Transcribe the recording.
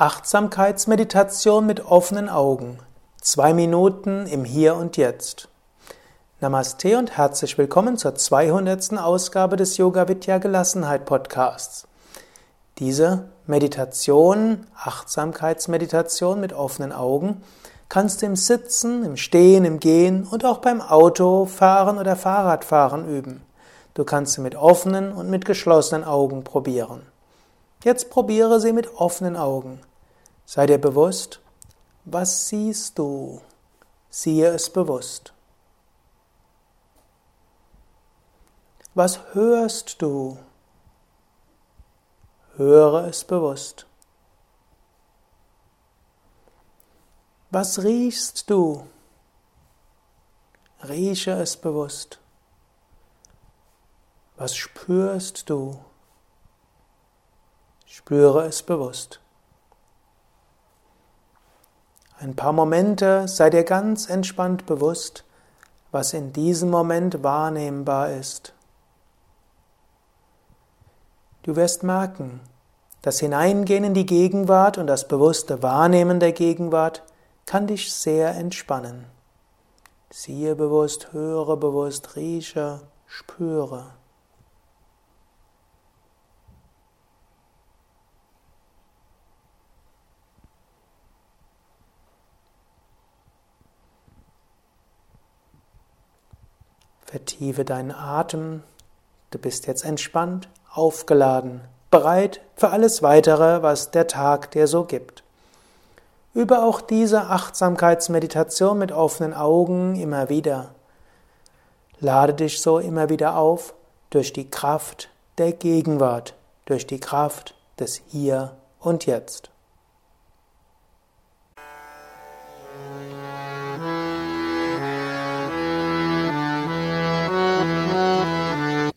Achtsamkeitsmeditation mit offenen Augen. Zwei Minuten im Hier und Jetzt. Namaste und herzlich willkommen zur 200. Ausgabe des Yoga Vidya Gelassenheit Podcasts. Diese Meditation, Achtsamkeitsmeditation mit offenen Augen, kannst du im Sitzen, im Stehen, im Gehen und auch beim Autofahren oder Fahrradfahren üben. Du kannst sie mit offenen und mit geschlossenen Augen probieren. Jetzt probiere sie mit offenen Augen. Sei dir bewusst, was siehst du? Siehe es bewusst. Was hörst du? Höre es bewusst. Was riechst du? Rieche es bewusst. Was spürst du? Spüre es bewusst. Ein paar Momente sei dir ganz entspannt bewusst, was in diesem Moment wahrnehmbar ist. Du wirst merken, das Hineingehen in die Gegenwart und das bewusste Wahrnehmen der Gegenwart kann dich sehr entspannen. Siehe bewusst, höre bewusst, rieche, spüre. Vertiefe deinen Atem. Du bist jetzt entspannt, aufgeladen, bereit für alles weitere, was der Tag dir so gibt. Übe auch diese Achtsamkeitsmeditation mit offenen Augen immer wieder. Lade dich so immer wieder auf durch die Kraft der Gegenwart, durch die Kraft des Hier und Jetzt.